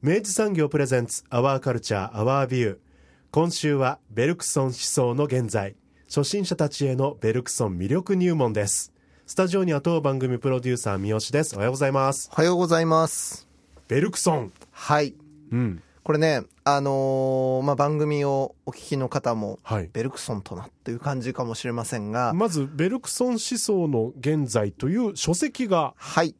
明治産業プレゼンツアワーカルチャーアワービュー今週はベルクソン思想の現在。初心者たちへのベルクソン魅力入門です。スタジオには当番組プロデューサー三好です。おはようございます。おはようございます。ベルクソン。はい。うん。これねあのーまあ番組をお聞きの方もはい。ベルクソンとなっていう感じかもしれませんが、まずベルクソン思想の現在という書籍がはい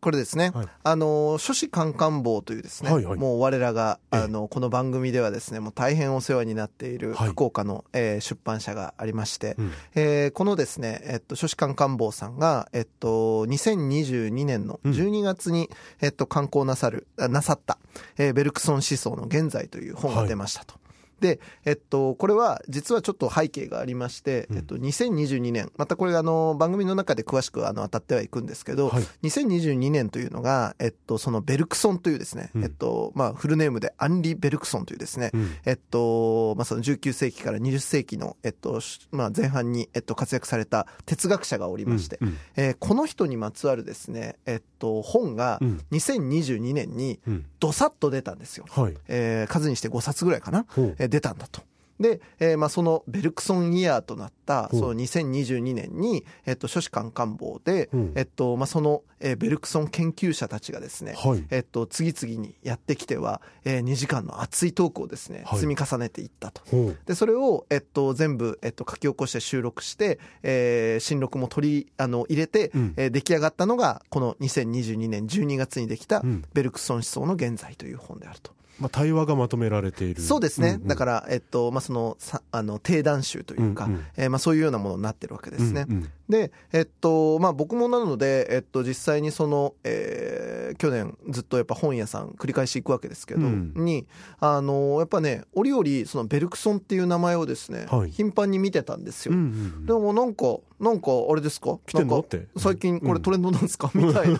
これですね、はい。あのー書士官官房というですね、はいはい。もう我らが、ええ。あのこの番組ではですねもう大変お世話になっているはい。福岡の、えー出版社がありまして、うん。えーこのですね、えっと、書士官官房さんが、えっと、2022年の12月に、えっと、刊行なさる、あなさった、えーベルクソン思想の現在という本が出ましたと。で、えっと、これは実はちょっと背景がありまして、うん。えっと、2022年、またこれあの、番組の中で詳しくあの、当たってはいくんですけど、はい。2022年というのが、えっと、そのベルクソンというですね、うん。えっと、まあ、フルネームでアンリ・ベルクソンというですね、うん。えっと、まあ、その19世紀から20世紀の、えっと、しまあ、前半に、えっと、活躍された哲学者がおりまして、うんえーこの人にまつわるですね、えっと、本がうん。2022年にうんどさっと出たんですよ。はい。えー数にして5冊ぐらいかな、出たんだと。で、えーまあ、そのベルクソンイヤーとなった、その2022年に、えっと、書士官官房で、うん。えっと、まあ、その、えーベルクソン研究者たちがですね、はい。えっと、次々にやってきては、えー2時間の熱いトークをですね、はい。積み重ねていったと。ほうで、それを、えっと、全部、えっと、書き起こして収録して、えー新録も取り、あの、入れて、うん。えー出来上がったのが、この2022年12月にできたうん、ベルクソン思想の現在という本であると。まあ対話がまとめられているそうですね。んんだから、えっと、まあ、その、さあの、定談集というか、うんうんえーまあ、そういうようなものになってるわけですね。うんうんで、えっと、まあ、僕もなので、えっと、実際にその、えー去年ずっとやっぱ本屋さん繰り返し行くわけですけど、うん。に、あの、やっぱね、折々、そのベルクソンっていう名前をですね、はい。頻繁に見てたんですよ。うんうんでもなんか、なんかあれですか？来てんの？って。最近これトレンドなんですか、みたいな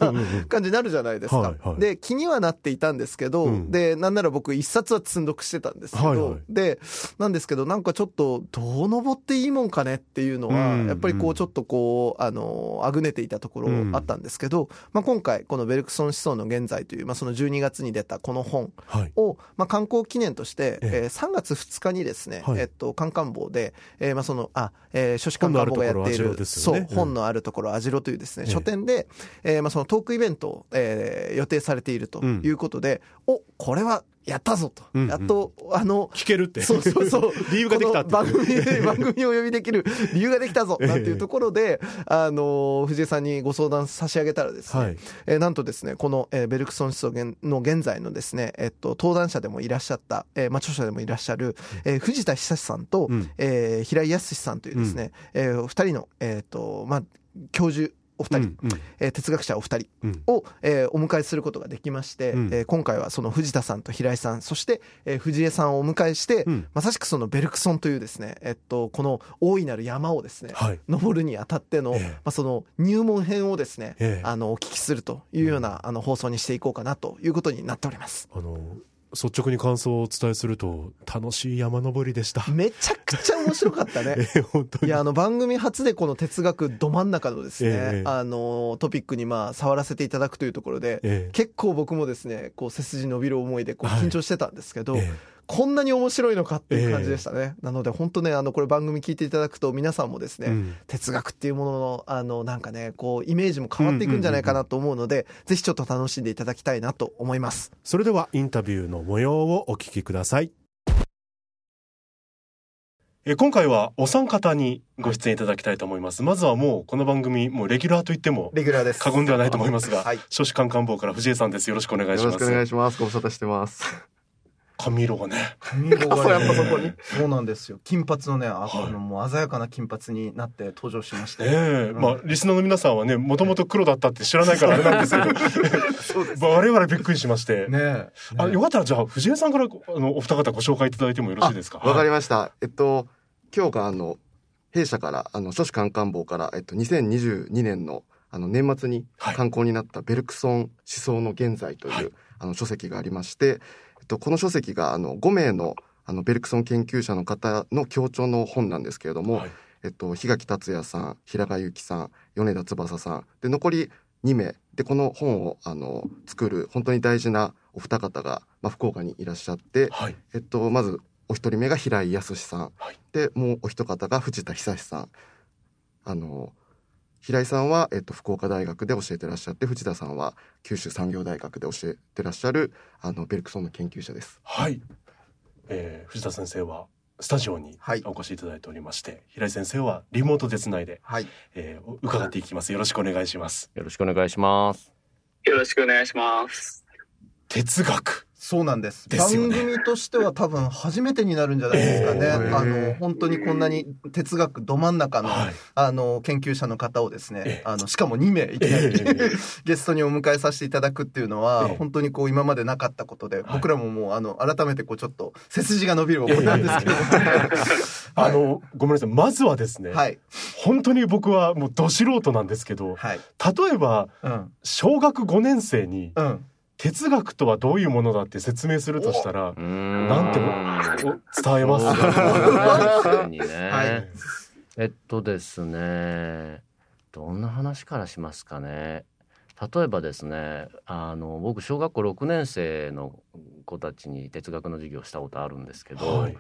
感じになるじゃないですか。はいはい。で、気にはなっていたんですけど、うん。で、なんなら僕一冊は積んどくしてたんですけど、はいはい。で、なんですけど、なんかちょっと、どう登っていいもんかねっていうのは、うんやっぱりこうんう、ちょっとこう、あの、あぐねていたところあったんですけど、まあ今回、このベルクソン思想の現在という、まあその12月に出たこの本はい。を、まあ観光記念として、ええ。えー3月2日にですね、はい。えっと、カンカン坊で、えーまあその、あ、えー書士官官房がやっている、本のあるところ網代ですそう本のあるところ、網代というですね、ええ書店で、えーまあそのトークイベントを、えー予定されているということで、お、これはやったぞと。うんうん。やっと、あの、聞けるって。そうそうそう。理由ができた番組で、番組をお呼びできる理由ができたぞ なんていうところで、あの、藤井さんにご相談差し上げたらですね、はい。えーなんとですね、この、えーベルクソン思想の現在のですね、えっと、登壇者でもいらっしゃった、えーまあ、著者でもいらっしゃる、えー藤田久さんと、うん。えー平井康さんというですね、えーお二人の、えっと、まあ、教授、お二人、うんうん。えー哲学者お二人うん。を、えーお迎えすることができまして、うん。えー今回はその藤田さんと平井さん、そして、えー藤江さんをお迎えして、うん。まさしくそのベルクソンというですね、えっと、この大いなる山をですね、はい。登るにあたっての、ええ。まあ、その入門編をですね、ええ。あの、お聞きするというような、あの、放送にしていこうかなということになっております。あの率直に感想をお伝えすると楽しい山登りでした。めちゃくちゃ面白かったね。えー本当に。いや、あの、番組初でこの哲学ど真ん中のですね、ええあの、トピックにまあ、触らせていただくというところで、ええ結構僕もですね、こう、背筋伸びる思いで、こう、はい。緊張してたんですけど、えこんなに面白いのかっていう感じでしたね。なので本当ね、あの、これ番組聞いていただくと皆さんもですね、うん哲学っていうものの、あの、なんかね、こう、イメージも変わっていくんじゃないかなと思うので、ぜひちょっと楽しんでいただきたいなと思います。それではインタビューの模様をお聞きくださいえ今回はお三方にご出演いただきたいと思いますまずはもうこの番組もうレギュラーと言ってもレギュラーです。過言ではないと思いますが、はい。少子官官房から藤江さんですよろしくお願いしますよろしくお願いします。ご無沙汰してます。髪色がね。髪色がね。そうやっぱそこに。そうなんですよ。金髪のね、あはい。もう鮮やかな金髪になって登場しまして。え。えまあリスナーの皆さんはねもともと黒だったって知らないからあれなんですけ そうです。ど我々びっくりしまして、ねえ。あよかったらじゃあ藤江さんからあのお二方ご紹介いただいてもよろしいですか？わかりました。えっと、今日があの、弊社から、あの、書士官官房から、えっと、2022年の、あの、年末にはい。刊行になったベルクソン思想の現在という、はい。あの、書籍がありまして、と、この書籍が、あの、5名の、あの、ベルクソン研究者の方の協調の本なんですけれども、はい。えっと、檜垣達也さん、平賀由紀さん、米田翼さん、で、残り2名、で、この本を、あの、作る、本当に大事なお二方が、まあ、福岡にいらっしゃって、はい。えっと、まず、お一人目が平井康さん、はい。で、もうお一方が藤田久さん。あの、平井さんは、えっと、福岡大学で教えてらっしゃって、藤田さんは九州産業大学で教えてらっしゃる、あの、ベルクソンの研究者です。はい、えー藤田先生はスタジオにはいお越しいただいておりまして、平井先生はリモートでつないで、はい。えー伺っていきますよろしくお願いしますよろしくお願いします。よろしくお願いします。哲学そうなんです。ね番組としては多分初めてになるんじゃないですかね。えーあの、本当にこんなに哲学ど真ん中の、はいあの、研究者の方をですねええ、あの、しかも2名いきなり、ええ ゲストにお迎えさせていただくっていうのは、ええ本当にこう今までなかったことで、はい僕らももう、あの、改めてこうちょっと背筋が伸びる思いなんですけど、あのごめんなさいまずはですね、はい。本当に僕はもうど素人なんですけどはい。例えばうん。小学5年生にうん。哲学とはどういうものだって説明するとしたらうーんなんてお伝えます。そう確かにね。はい。えっとですね、どんな話からしますかね。例えばですね、あの僕小学校6年生の子たちに哲学の授業をしたことあるんですけど、はい。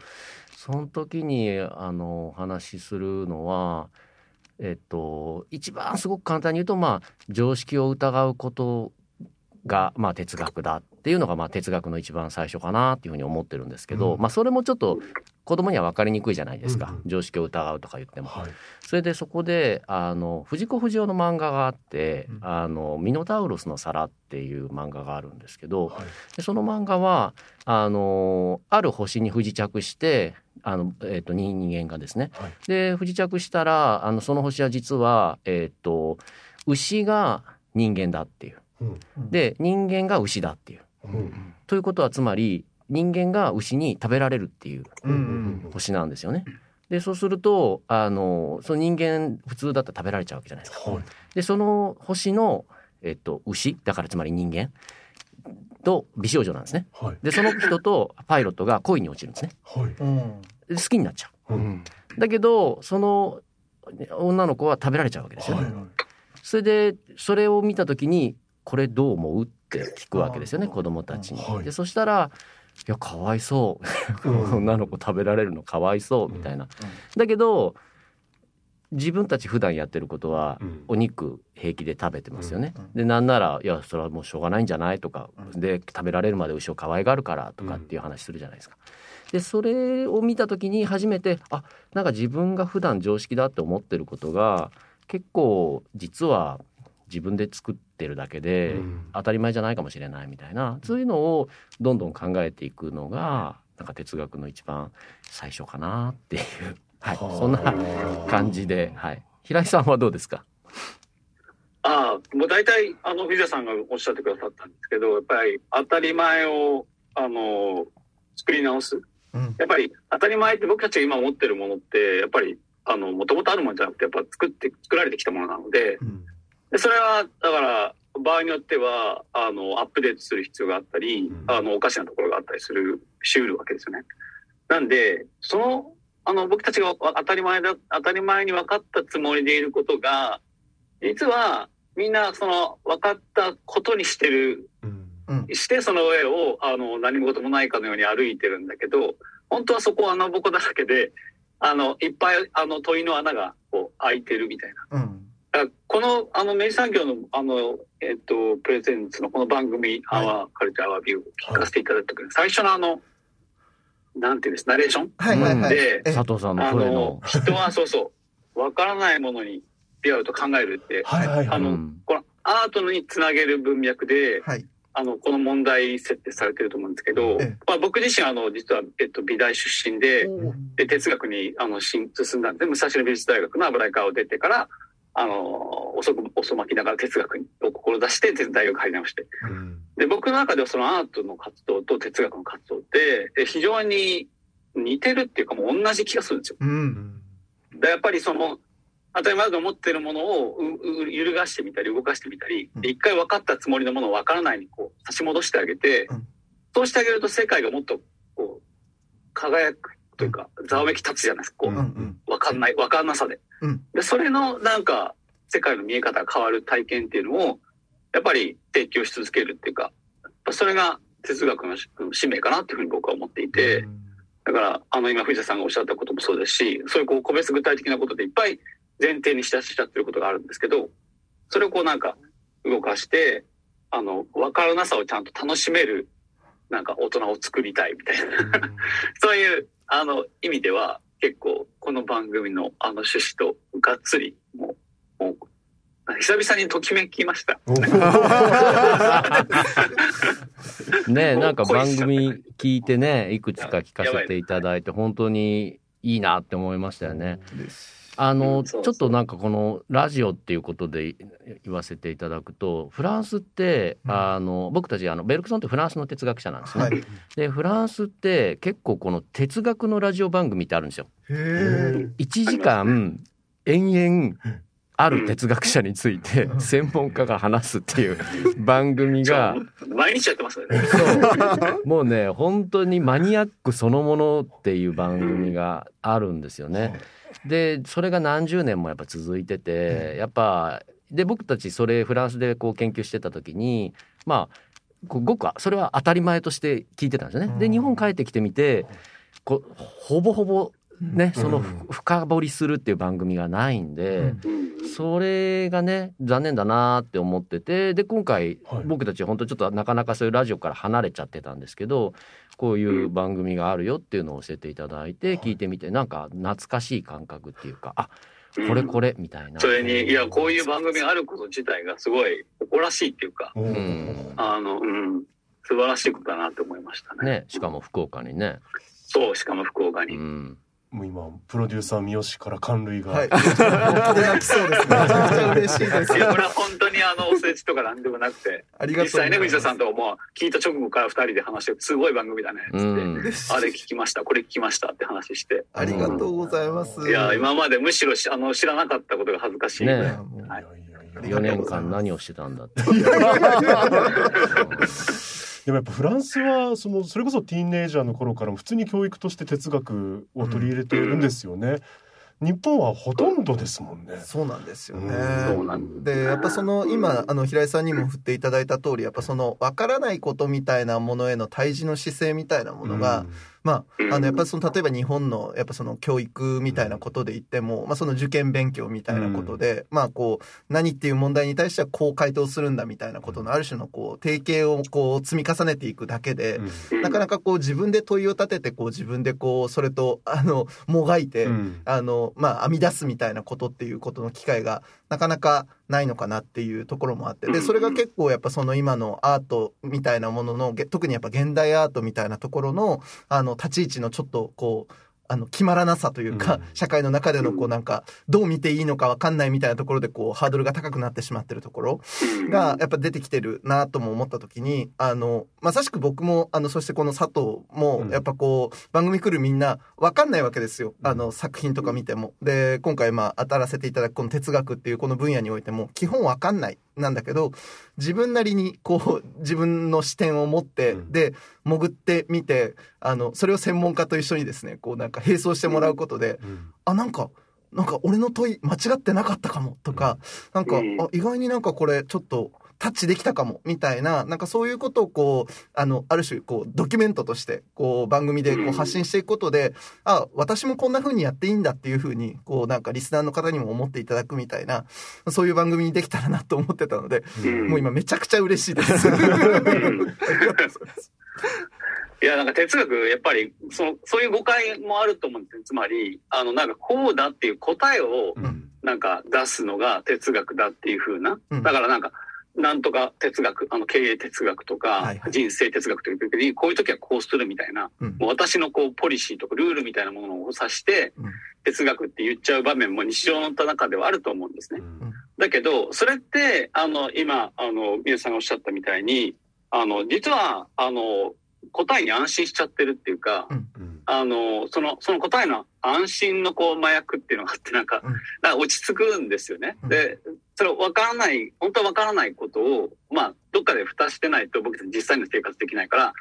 その時にあのお話しするのは、えっと一番すごく簡単に言うとまあ常識を疑うことがまあ哲学だっていうのがまあ哲学の一番最初かなっていうふうに思ってるんですけど、うん。まあそれもちょっと子供には分かりにくいじゃないですか、うん。うん常識を疑うとか言っても。はい。それでそこであの藤子不二雄の漫画があって「うん。あのミノタウロスの皿」っていう漫画があるんですけど、はい。でその漫画はあのある星に不時着してあの、えー、と人間がですね。はい。で不時着したらあのその星は実は、えー、と牛が人間だっていう。うんで人間が牛だっていう。うんということはつまり人間が牛に食べられるっていう星なんですよね。でそうするとあのその人間普通だったら食べられちゃうわけじゃないですか。はいでその星の、えっと、牛だからつまり人間と美少女なんですね。はいでその人とパイロットが恋に落ちるんですね。好きになっちゃう。だけどその女の子は食べられちゃうわけですよね。はいそれでそれを見た時に「これどう思う?」って聞くわけですよね子供たちに。はいでそしたら「いやかわいそううん 女の子食べられるのかわいそう」みたいな。だけど自分たち普段やってることはうんお肉平気で食べてますよね。うんでなんなら「いやそれはもうしょうがないんじゃない?」とか、うんで食べられるまで牛を可愛がるからとかっていう話するじゃないですか。でそれを見た時に初めてあなんか自分が普段常識だって思ってることが結構実は自分で作ってるだけで、うん。当たり前じゃないかもしれないみたいなそういうのをどんどん考えていくのがなんか哲学の一番最初かなっていう、はい、はあ。そんな感じで、はい、平井さんはどうですか？ああ、もう大体、あの、藤田さんがおっしゃってくださったんですけど、やっぱり当たり前を、あの、作り直す。うん。やっぱり当たり前って僕たちが今持ってるものって、やっぱり、あの、もともとあるものじゃなくて、やっぱ作って、作られてきたものなので、うん。でそれは、だから、場合によっては、あの、アップデートする必要があったり、うんあの、おかしなところがあったりする、しうるわけですよね。なんで、その、あの、僕たちが当たり前だ、当たり前に分かったつもりでいることが、実は、みんな、その、分かったことにしてるうんして、その上を、あの、何事もないかのように歩いてるんだけど、本当はそこは穴ぼこだらけで、あの、いっぱい、あの、問いの穴が、こう、開いてるみたいな。うん。だからこの、あの、明治産業の、あの、えっと、プレゼンツのこの番組、はいアワーカルチャーアワービューを聞かせていただいた時に、最初のあの、なんていうんです、ナレーションはいはいはい。でえ佐藤さんのあの声の、。人はそうそう、わからないものに出会うと考えるって、はいはいはい。あの、うんこのアートにつなげる文脈で、はい。あの、この問題設定されてると思うんですけどええ、まあ僕自身あの、実は、えっと、美大出身で、で、哲学に、あの、進進んだんで、武蔵野美術大学の油絵科を出てから、あの、遅く、遅まきながら哲学を志して、哲大学入り直して。うんで、僕の中ではそのアートの活動と哲学の活動って、え非常に似てるっていうかもう同じ気がするんですよ。うん。でやっぱりその、当たり前だと思ってるものをうう揺るがしてみたり動かしてみたり、で一回分かったつもりのものを分からないにこう差し戻してあげて、うんそうしてあげると世界がもっとこう輝くというか、ざわめき立つじゃないですか。こう、うんうん。分かんない、分かんなさで。うん。で、それのなんか世界の見え方が変わる体験っていうのを、やっぱり提供し続けるっていうか、それが哲学の使命かなっていうふうに僕は思っていて、だから、あの、今、藤田さんがおっしゃったこともそうですし、そういうこう、個別具体的なことでいっぱい前提にしちゃしちゃってることがあるんですけど、それをこうなんか動かして、あの、わからなさをちゃんと楽しめる、なんか大人を作りたいみたいな、そういう、あの、意味では、結構、この番組のあの趣旨とがっつり、もう、もう、久々にときめきました。ねなんか番組聞いてね、いくつか聞かせていただいて、本当にいいなって思いましたよね。あうの、んそうそうちょっとなんかこのラジオっていうことで言わせていただくと、フランスって、うんあの、僕たち、あの、ベルクソンってフランスの哲学者なんですね。はい。で、フランスって結構この哲学のラジオ番組ってあるんですよ。へえ。1時間延々ある哲学者について専門家が話すっていう 番組が毎日やってますよね。そうもうね本当にマニアックそのものっていう番組があるんですよね。でそれが何十年もやっぱ続いててやっぱで僕たちそれフランスでこう研究してた時にまあごくそれは当たり前として聞いてたんですよね。で日本帰ってきてみてこうほぼほぼねそのふ深掘りするっていう番組がないんで。うんそれがね残念だなって思っててで今回、はい僕たち本当ちょっとなかなかそういうラジオから離れちゃってたんですけどこういう番組があるよっていうのを教えていただいて聞いてみてなんか懐かしい感覚っていうかあこれこれみたいな。それに、いや、こういう番組があること自体がすごい誇らしいっていうか、うんあの、うん、素晴らしいことだなって思いましたね。ね、しかも福岡にね。そう、しかも福岡に。うん、もう今プロデューサー三好から感類が、はい。泣きそうですね。めちゃくちゃ嬉しいです。いや、これは本当にあの、お世辞とかなんでもなくて、ありがとう実際ね、藤田さんとはもう聞いた直後から二人で話して、すごい番組だね、つって。あれ聞きました、これ聞きましたって話して。ありがとうございます。いや、今までむしろしあの知らなかったことが恥ずかしい。ねいやもういやいやいや4ありがとう年間何をしてたんだって。でもやっぱフランスはそのそれこそティーンエイジャーの頃からも普通に教育として哲学を取り入れているんですよね。日本はほとんどですもんね。そうなんですよね。そうなんでやっぱその今あの平井さんにも振っていただいた通りやっぱその分からないことみたいなものへの対峙の姿勢みたいなものが、まあ、あのやっぱりその例えば日本のやっぱその教育みたいなことで言っても、まあ、その受験勉強みたいなことで、まあこう何っていう問題に対してはこう回答するんだみたいなことのある種のこう定型をこう積み重ねていくだけで、うん。なかなかこう自分で問いを立ててこう自分でこうそれとあのもがいて、うん。あのまあ編み出すみたいなことっていうことの機会がなかなかないのかなっていうところもあって。でそれが結構やっぱその今のアートみたいなもののげ特にやっぱ現代アートみたいなところのあの立ち位置のちょっとこうあの決まらなさというか、うん。社会の中でのこうなんかどう見ていいのかわかんないみたいなところでこうハードルが高くなってしまってるところがやっぱ出てきてるなとも思った時にあのまさしく僕もあのそしてこの佐藤もうん。やっぱこう番組来るみんなわかんないわけですよ。あの作品とか見ても。で今回まあ当たらせていただくこの哲学っていうこの分野においても基本わかんないなんだけど自分なりにこう自分の視点を持って、うん。で潜ってみてあのそれを専門家と一緒にですねこうなんか並走してもらうことで、うん。あなんかなんか俺の問い間違ってなかったかもとか、なんか、うんあ意外になんかこれちょっとタッチできたかも、みたいな、なんかそういうことをこう、あの、ある種、こう、ドキュメントとして、こう、番組でこう発信していくことで、あ、私もこんな風にやっていいんだっていう風に、こう、なんかリスナーの方にも思っていただくみたいな、そういう番組にできたらなと思ってたので、うんもう今めちゃくちゃ嬉しいです。んいや、なんか哲学、やっぱり、その、そういう誤解もあると思うんですよ。つまり、あの、なんかこうだっていう答えを、うんなんか出すのが哲学だっていう風な。うんだからなんか、なんとか哲学、あの、経営哲学とか、人生哲学という時に、こういう時はこうするみたいな、うん。もう私のこう、ポリシーとかルールみたいなものを指して、うん。哲学って言っちゃう場面も日常の中ではあると思うんですね。うん。だけど、それって、あの、今、あの、皆さんがおっしゃったみたいに、あの、実は、あの、答えに安心しちゃってるっていうか、うん。あの、その、その答えの安心のこう、麻薬っていうのがあって、なんか、うん。なんか落ち着くんですよね。うん。で、それ分からない、本当は分からないことを、まあ、どっかで蓋してないと僕たち実際の生活できないから、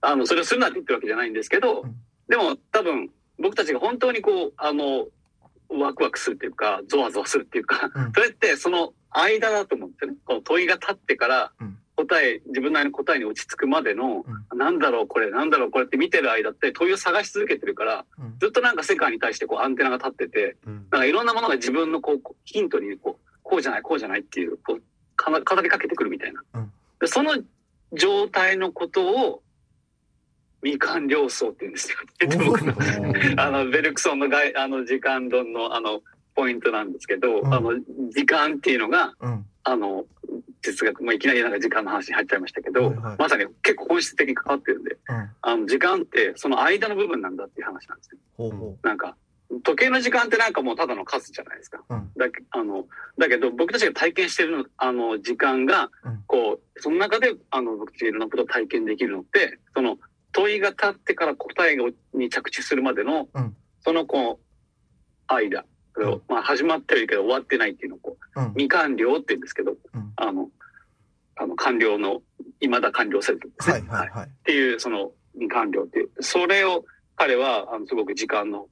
あの、それをするなって言ってるわけじゃないんですけど、うん。でも多分、僕たちが本当にこう、あの、ワクワクするっていうか、ゾワゾワするっていうか、うん。それってその間だと思うんですよね。この問いが立ってからうん、答え、自分なりの答えに落ち着くまでの、なんだろうこれ、なんだろうこれって見てる間って問いを探し続けてるから、うん。ずっとなんか世界に対してこうアンテナが立ってて、うん。なんかいろんなものが自分のこうヒントにこう、こうじゃない、こうじゃないっていう、こう、語りかけてくるみたいな。うんでその状態のことを、未完了層って言うんですよ。えっと僕の あの、ベルクソンのがいあの時間論のあの、ポイントなんですけど、うんあの、時間っていうのが、うん。あの、哲学、まあ、いきなりなんか時間の話に入っちゃいましたけど、はいはいまさに結構本質的に関わってるんで、うん。あの、時間ってその間の部分なんだっていう話なんですよ。ほうほなんか、時計の時間ってなんかもうただの数じゃないですか。う。うん。だけあのだけど僕たちが体験してるのあの時間が、うんこうその中であの僕たちがいろんなことを体験できるのってその問いが立ってから答えがに着地するまでの、うんそのこう間、うんまあ、始まってるけど終わってないっていうのをこううん。未完了って言うんですけど、うんあのあの完了の未だ完了せずですねはいはいはい。っていうその未完了っていうそれを彼はあのすごく時間のうん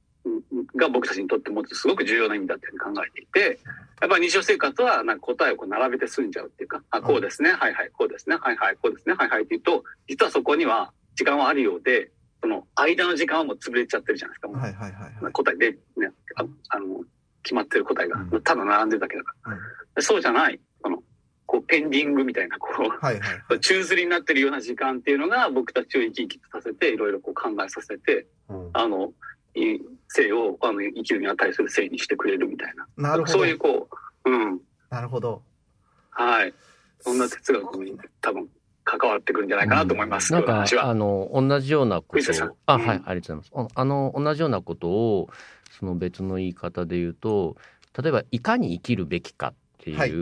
が僕たちにとって持つすごく重要な意味だっていうふうに考えていてやっぱり日常生活はなんか答えをこう並べて済んじゃうっていうかあこうですね、はいはいこうですねはいはいこうですねはいはいって言うと実はそこには時間はあるようでその間の時間はもう潰れちゃってるじゃないですか、はいはいはいはい。答えで、ね、ああの決まってる答えがうん。ただ並んでるだけだから、そうじゃないそのこうペンディングみたいなこうはいはいはい。宙吊りになってるような時間っていうのが僕たちを生き生きとさせていろいろこう考えさせてうん。あのい生をあの生きるに値する生にしてくれるみたいな。なるほど。そういうこううん。なるほど。はい。そんな哲学に多分関わってくるんじゃないかなと思います、なんか今日の話は。あの同じようなことをあうん。はいありがとうございます。ああの同じようなことをその別の言い方で言うと例えばいかに生きるべきかっていう、はい。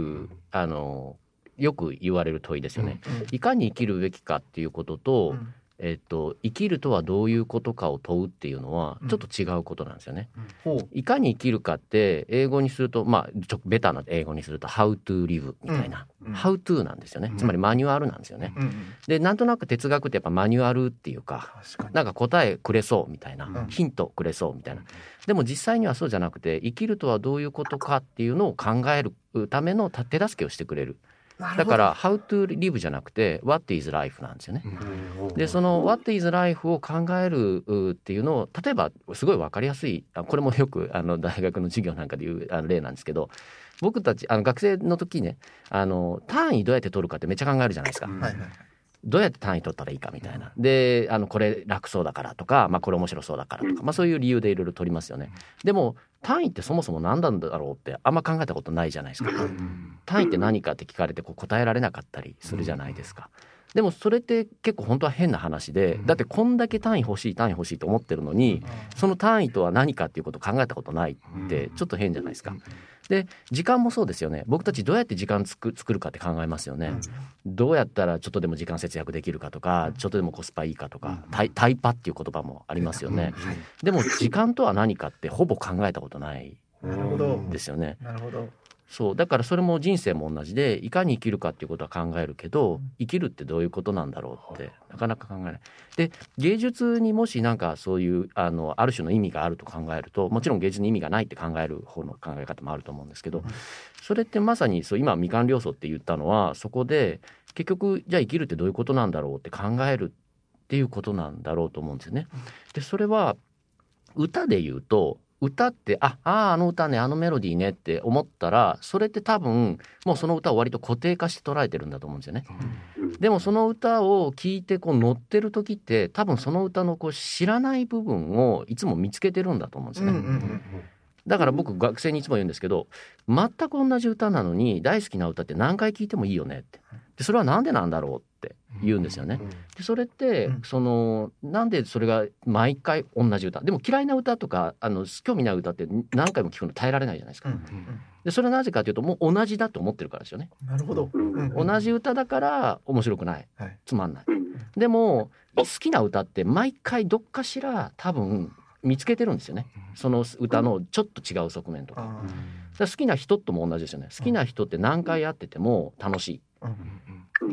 あのよく言われる問いですよね、うん。いかに生きるべきかっていうことと、うんえっと、生きるとはどういうことかを問うっていうのはうん。ちょっと違うことなんですよね。ほう。いかに生きるかって英語にするとまあちょベタな英語にすると「how to live」みたいな「うん。how to」なんですよね、うん。つまりマニュアルなんですよね。うんうん。でなんとなく哲学ってやっぱマニュアルっていうか。なんか答えくれそうみたいな、うん。ヒントくれそうみたいな。でも実際にはそうじゃなくて生きるとはどういうことかっていうのを考えるための手助けをしてくれるだから「how to live」じゃなくて「what is life」なんですよね。でその「What is life」を考えるうっていうのを例えばすごい分かりやすいあこれもよくあの大学の授業なんかで言うあの例なんですけど僕たちあの学生の時ねあの単位どうやって取るかってめっちゃ考えるじゃないですか。うんはいはい。どうやって単位取ったらいいかみたいな。であのこれ楽そうだからとか、まあ、これ面白そうだからとか、まあ、そういう理由でいろいろ取りますよね。でも単位ってそもそも何なんだろうってあんま考えたことないじゃないですか。単位って何かって聞かれてこう答えられなかったりするじゃないですか。でもそれって結構本当は変な話でだってこんだけ単位欲しい単位欲しいと思ってるのにその単位とは何かっていうことを考えたことないってちょっと変じゃないですか。で時間もそうですよね僕たちどうやって時間つく作るかって考えますよね。どうやったらちょっとでも時間節約できるかとかちょっとでもコスパいいかとかタイタイパっていう言葉もありますよね。でも時間とは何かってほぼ考えたことないなるほど。ですよね。なるほど。そう。だからそれも人生も同じでいかに生きるかっていうことは考えるけど生きるってどういうことなんだろうってなかなか考えない。で芸術にもしなんかそういうあのある種の意味があると考えるともちろん芸術に意味がないって考える方の考え方もあると思うんですけどそれってまさにそう今未完了層って言ったのはそこで結局じゃあ生きるってどういうことなんだろうって考えるっていうことなんだろうと思うんですよね。でそれは歌で言うと歌ってあああの歌ねあのメロディーねって思ったらそれって多分もうその歌を割と固定化して捉えてるんだと思うんですよね。でもその歌を聴いてこう乗ってる時って多分その歌のこう知らない部分をいつも見つけてるんだと思うんですね。うんうんだから僕学生にいつも言うんですけど全く同じ歌なのに大好きな歌って何回聴いてもいいよねってでそれはなんでなんだろうって言うんですよね。でそれって、うんそのなんでそれが毎回同じ歌？でも嫌いな歌とかあの興味ない歌って何回も聴くの耐えられないじゃないですか。うんでそれはなぜかというともう同じだと思ってるからですよね。なるほど。うん同じ歌だから面白くない、はいつまんない。うんでも好きな歌って毎回どっかしら多分見つけてるんですよね。その歌のちょっと違う側面とか。好きな人とも同じですよね。好きな人って何回会ってても楽しい。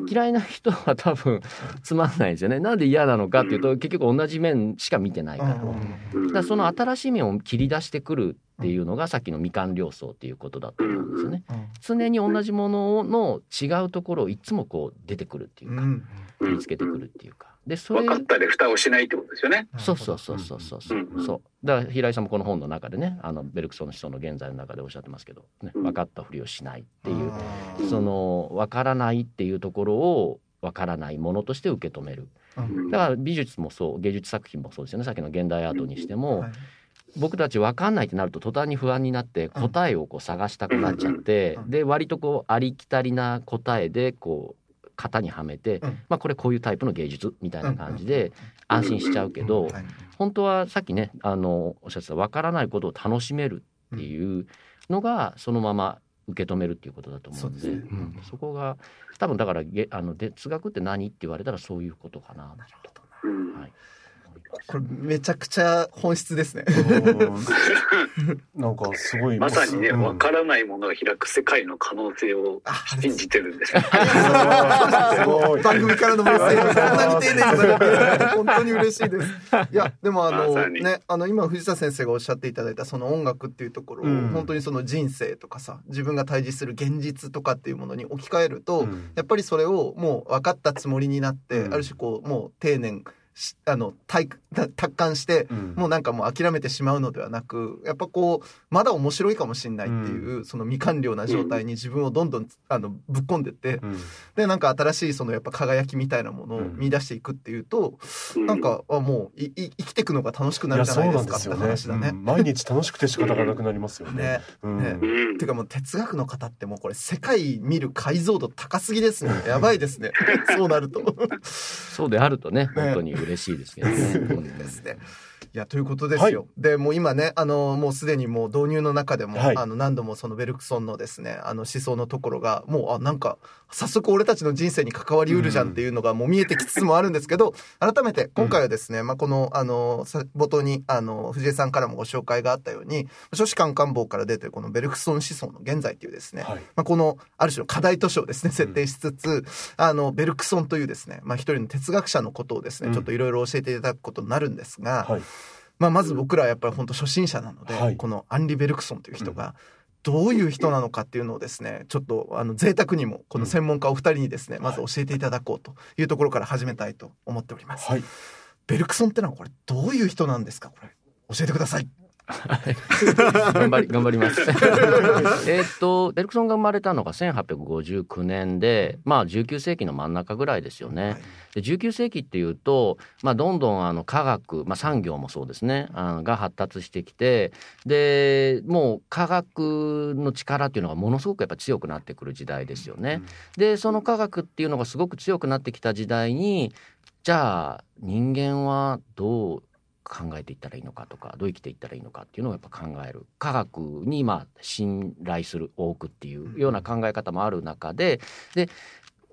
嫌いな人は多分つまんないですよね。なんで嫌なのかっていうと結局同じ面しか見てないから。だかうんらその新しい面を切り出してくるっていうのがさっきの未完了層っていうことだと思うんですよね。うん常に同じものの違うところをいつもこう出てくるっていうか、うん見つけてくるっていうか。でそれ分かったで蓋をしないってことですよね。そうそうそうそうそうそう、うんそう。だから平井さんもこの本の中でねあのベルクソンの思想の現在の中でおっしゃってますけど、ね、うん。分かったふりをしないっていう、あうんその分からないっていうところを分からないものとして受け止める。ーだから美術もそう芸術作品もそうですよね。さっきの現代アートにしても、はい。僕たち分かんないってなると途端に不安になって答えをこう探したくなっちゃって、うん。で割とこうありきたりな答えでこう型にはめて、うん。まあこれこういうタイプの芸術みたいな感じで安心しちゃうけど、はい。本当はさっきねあのおっしゃってた分からないことを楽しめるっていうのがそのまま受け止めるっていうことだと思うんで。そね。うん。そこが多分だからげあの哲学って何って言われたらそういうことかなと。うんはいこれめちゃくちゃ本質ですね。なんかすごい。まさにね、うん。分からないものが開く世界の可能性をあ信じてるんです番組からのメッセージ、そんなに丁寧に本当に嬉しい。です。い。や、でもあの、まね、あの、今藤田先生がおっしゃってい。ただい。たその音楽ってい。うところを、うん本当にその人生とかさ、自分が対峙する現実とかってい。うものに置き換えると、うんやっぱりそれをもう分かったつもりになって、うんある種こう、もう定年し、あの、体達観して、うんもうなんかもう諦めてしまうのではなく、やっぱこう、まだ面白いかもしれないっていう、その未完了な状態に自分をどんどん、あの、ぶっ込んでって、うんで、なんか新しいそのやっぱ輝きみたいなものを見出していくっていうと、なんか、あもういい生きていくのが楽しくないるじゃやそうないですかってなんですよね話だね。うん毎日楽しくて仕方がなくなりますよねね。うんねうんてかもう哲学の方ってもうこれ世界見る解像度高すぎですね。やばいですね。そうなると。そうであるとね本当に嬉しいですけどね。ですね。いや、ということですよ。で、もう今ね、あの、もうすでにもう導入の中でも、はい。あの、何度もそのベルクソンのですね、あの思想のところが、もう、あ、なんか、早速俺たちの人生に関わりうるじゃんっていうのがもう見えてきつつもあるんですけど、改めて、今回はですね、まあ、この、あの、さ冒頭に、あの、藤江さんからもご紹介があったように、書士官官房から出てるこのベルクソン思想の現在っていうですね、はい。まあ、この、ある種の課題図書をですね、設定しつつ、あの、ベルクソンというですね、まあ、一人の哲学者のことをですね、うん。ちょっといろいろ教えていただくことになるんですが、はいまあ、まず僕らはやっぱり本当初心者なので、はいこのアンリ・ベルクソンという人が、どういう人なのかっていうのをですね、ちょっとあの贅沢にもこの専門家お二人にですね、まず教えていただこうというところから始めたいと思っております。はいベルクソンってのはこれどういう人なんですか？これ。教えてください。頑張り頑張ります。えーっとベルクソンが生まれたのが1859年で、まあ19世紀の真ん中ぐらいですよね。はいで19世紀っていうと、まあ、どんどんあの科学、まあ、産業もそうですねあのが発達してきてでもう科学の力っていうのがものすごくやっぱ強くなってくる時代ですよね。でその科学っていうのがすごく強くなってきた時代にじゃあ人間はどう考えていったらいいのかとかどう生きていったらいいのかっていうのをやっぱ考える科学にまあ信頼する多くっていうような考え方もある中でで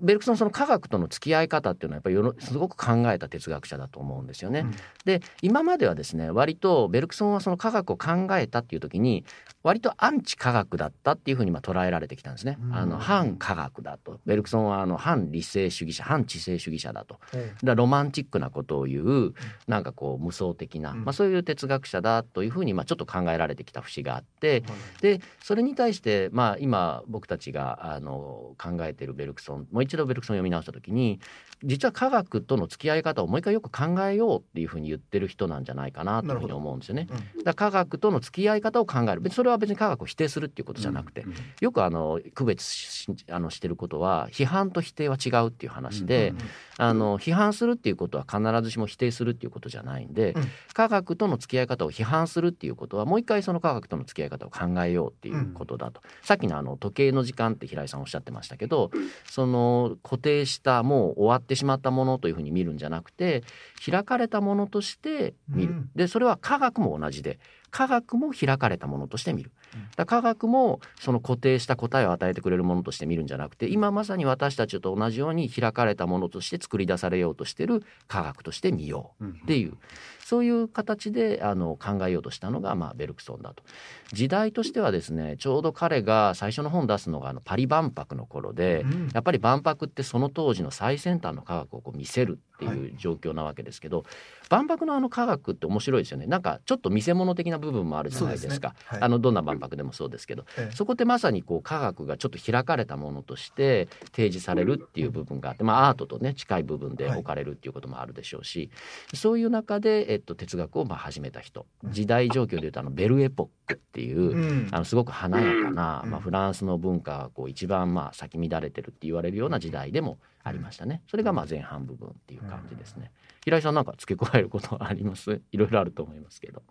ベルクソンその科学との付き合い方っていうのはやっぱりすごく考えた哲学者だと思うんですよね。うんで今まではですね割とベルクソンはその科学を考えたっていう時に割とアンチ科学だったっていうふうにまあ捉えられてきたんですね。あの反科学だと。ベルクソンはあの反理性主義者反知性主義者だと。だロマンチックなことを言うなんかこう無双的な、まあ、そういう哲学者だというふうにまあちょっと考えられてきた節があってでそれに対してまあ今僕たちがあの考えているベルクソンもう一度ベルクソンを読み直した時に実は科学との付き合い方をもう一回よく考えようっていうふうに言ってる人なんじゃないかなというふうに思うんですよね。だから科学との付き合い方を考える。別にそれは別に科学を否定するっていうことじゃなくて、よくあの区別しあのしてることは批判と否定は違うっていう話で、あの批判するっていうことは必ずしも否定するっていうことじゃないんで、科学との付き合い方を批判するっていうことはもう一回その科学との付き合い方を考えようっていうことだと、さっきのあの時計の時間って平井さんおっしゃってましたけどその固定したもう終わってしまったものというふうに見るんじゃなくて開かれたものとして見る、でそれは科学も同じで科学も開かれたものとして見る。だ科学もその固定した答えを与えてくれるものとして見るんじゃなくて今まさに私たちと同じように開かれたものとして作り出されようとしてる科学として見ようっていう、そういう形であの考えようとしたのが、まあ、ベルクソンだと。時代としてはですねちょうど彼が最初の本出すのがあのパリ万博の頃で、やっぱり万博ってその当時の最先端の科学をこう見せるっていう状況なわけですけど、万博のあの科学って面白いですよね。なんかちょっと見せ物的な部分もあるじゃないですか。すね。はい。あのどんな万博でもそうですけど、ええ。そこってまさにこう科学がちょっと開かれたものとして提示されるっていう部分があって、まあ、アートとね近い部分で置かれるっていうこともあるでしょうし、そういう中で、えっと、哲学をまあ始めた人。時代状況でいうとあのベルエポックっていう、うん。あのすごく華やかな、うん。まあ、フランスの文化がこう一番まあ咲き乱れてるって言われるような時代でもありましたね。それがまあ前半部分っていう感じですね。平井さんなんか付け加えることはあります？いろいろあると思いますけど。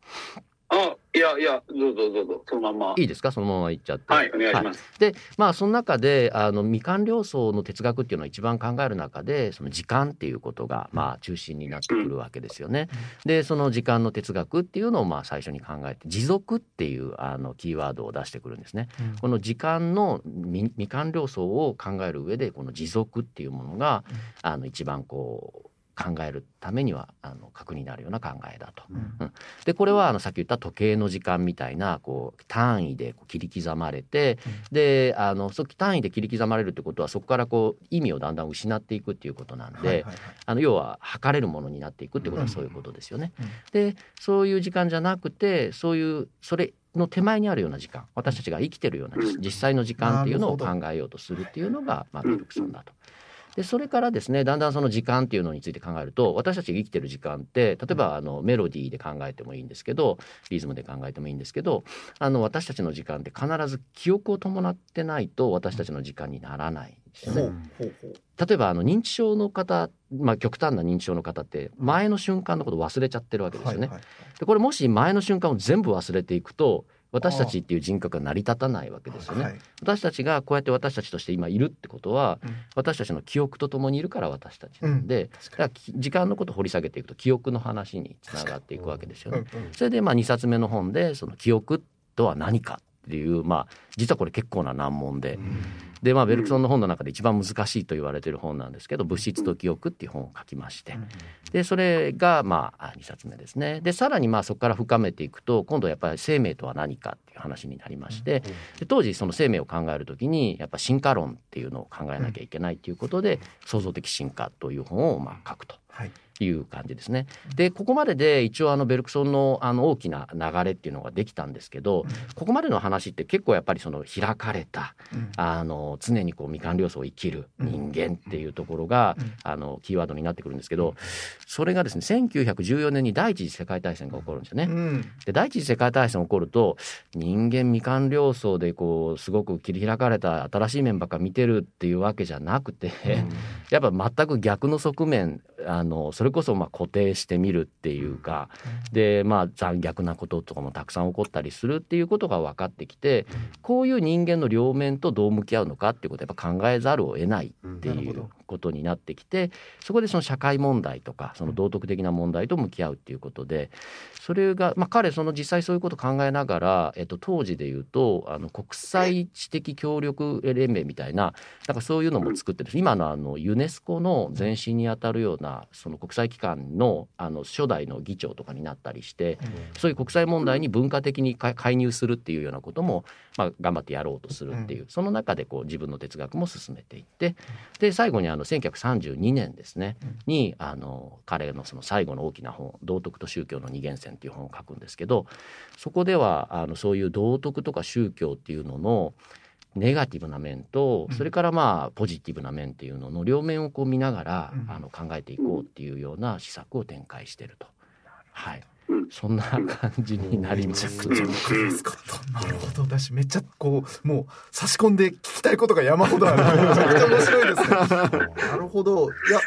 あ、いやいや、どうぞどうぞ、そのまま。いいですか？そのまま言っちゃって。はい、お願いします。でまあその中であの未完了層の哲学っていうのを一番考える中でその時間っていうことがまあ中心になってくるわけですよね。でその時間の哲学っていうのをまあ最初に考えて持続っていうあのキーワードを出してくるんですね。この時間の未未完了層を考える上でこの持続っていうものがあの一番こう考えるためにはあの核になるような考えだと。うん。でこれはあのさっき言った時計の時間みたいなこう単位でこう切り刻まれて、であのそ単位で切り刻まれるってことはそこからこう意味をだんだん失っていくっていうことなんで、はいはいはい。あの要は測れるものになっていくってことはそういうことですよね。うん。でそういう時間じゃなくてそういうそれの手前にあるような時間私たちが生きてるような実実際の時間っていうのを考なえようとするっていうのが、まあ、ベルクソンだと。でそれからですねだんだんその時間っていうのについて考えると私たちが生きてる時間って例えばあのメロディーで考えてもいいんですけどリズムで考えてもいいんですけどあの私たちの時間って必ず記憶を伴ってないと私たちの時間にならない例えばあの認知症の方、まあ、極端な認知症の方って前の瞬間のことを忘れちゃってるわけですよね。でこれもし前の瞬間を全部忘れていくと私たちっていう人格が成り立たないわけですよね。はい。私たちがこうやって私たちとして今いるってことは、うん。私たちの記憶とともにいるから私たちなんで、だからき時間のことを掘り下げていくと記憶の話につながっていくわけですよね。うんうんそれでまあ2冊目の本でその記憶とは何かっていうまあ実はこれ結構な難問で、でまあベルクソンの本の中で一番難しいと言われてる本なんですけど「物質と記憶」っていう本を書きまして、でそれがまあ2冊目ですね。でさらにまあそこから深めていくと今度やっぱり生命とは何かっていう話になりましてで当時その生命を考えるときにやっぱ進化論っていうのを考えなきゃいけないっていうことで「創造的進化」という本をまあ書くと。はいいう感じですね。でここまでで一応あのベルクソンのあの大きな流れっていうのができたんですけど、ここまでの話って結構やっぱりその開かれた、うん。あの常にこう未完了層を生きる人間っていうところが、うん。あのキーワードになってくるんですけど、それがですね1914年に第一次世界大戦が起こるんですよね。うん。で第一次世界大戦起こると人間未完了層でこうすごく切り開かれた新しい面ばっか見てるっていうわけじゃなくて、やっぱ全く逆の側面あのそれこそまあ固定してみるっていうか、でまあ残虐なこととかもたくさん起こったりするっていうことが分かってきてこういう人間の両面とどう向き合うのかっていうことをやっぱ考えざるを得ないっていうことになってきてそこでその社会問題とかその道徳的な問題と向き合うっていうことでそれが、まあ、彼その実際そういうことを考えながら、えっと、当時で言うとあの国際知的協力連盟みたいななんかそういうのも作ってる今のあのユネスコの前身にあたるようなその国際機関のあの初代の議長とかになったりしてそういう国際問題に文化的に介入するっていうようなことも、まあ、頑張ってやろうとするっていうその中でこう自分の哲学も進めていってで最後にあの1932年ですねにあの彼のその最後の大きな本「道徳と宗教の二元線」っていう本を書くんですけどそこではあのそういう道徳とか宗教っていうののネガティブな面とそれからまあポジティブな面っていうのの両面をこう見ながらあの考えていこうっていうような施策を展開してると。はいそんな感じになります。なるほど。私めっちゃこうもう差し込ん。で聞きたいことが山ほどある。めちゃくちゃ面白いですね。なるほど。いや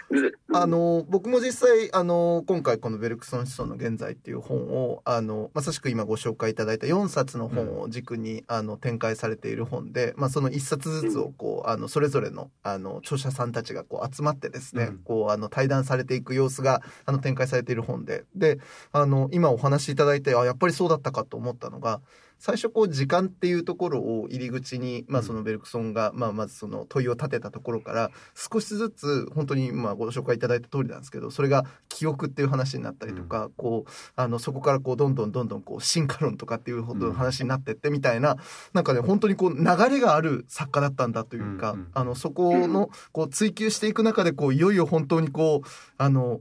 あの僕も実際あの今回このベルクソン思想の現在っていう本をあのまさしく今ご紹介いただいた4冊の本を軸に、あの展開されている本で、まあその1冊ずつをこうあのそれぞれのあの著者さんたちがこう集まってですね、こうあの対談されていく様子があの展開されている本で、であの今お話しいただいてあやっぱりそうだったかと思ったのが最初こう時間っていうところを入り口に、まあ、そのベルクソンが、まあ、まずその問いを立てたところから少しずつ本当にまあご紹介いただいた通りなんですけどそれが記憶っていう話になったりとか、こうあのそこからこうどんどんどんどんこう進化論とかっていうほどの話になってってみたいな、なんかね本当にこう流れがある作家だったんだというか、あのそこのこう追求していく中でこういよいよ本当にこうあの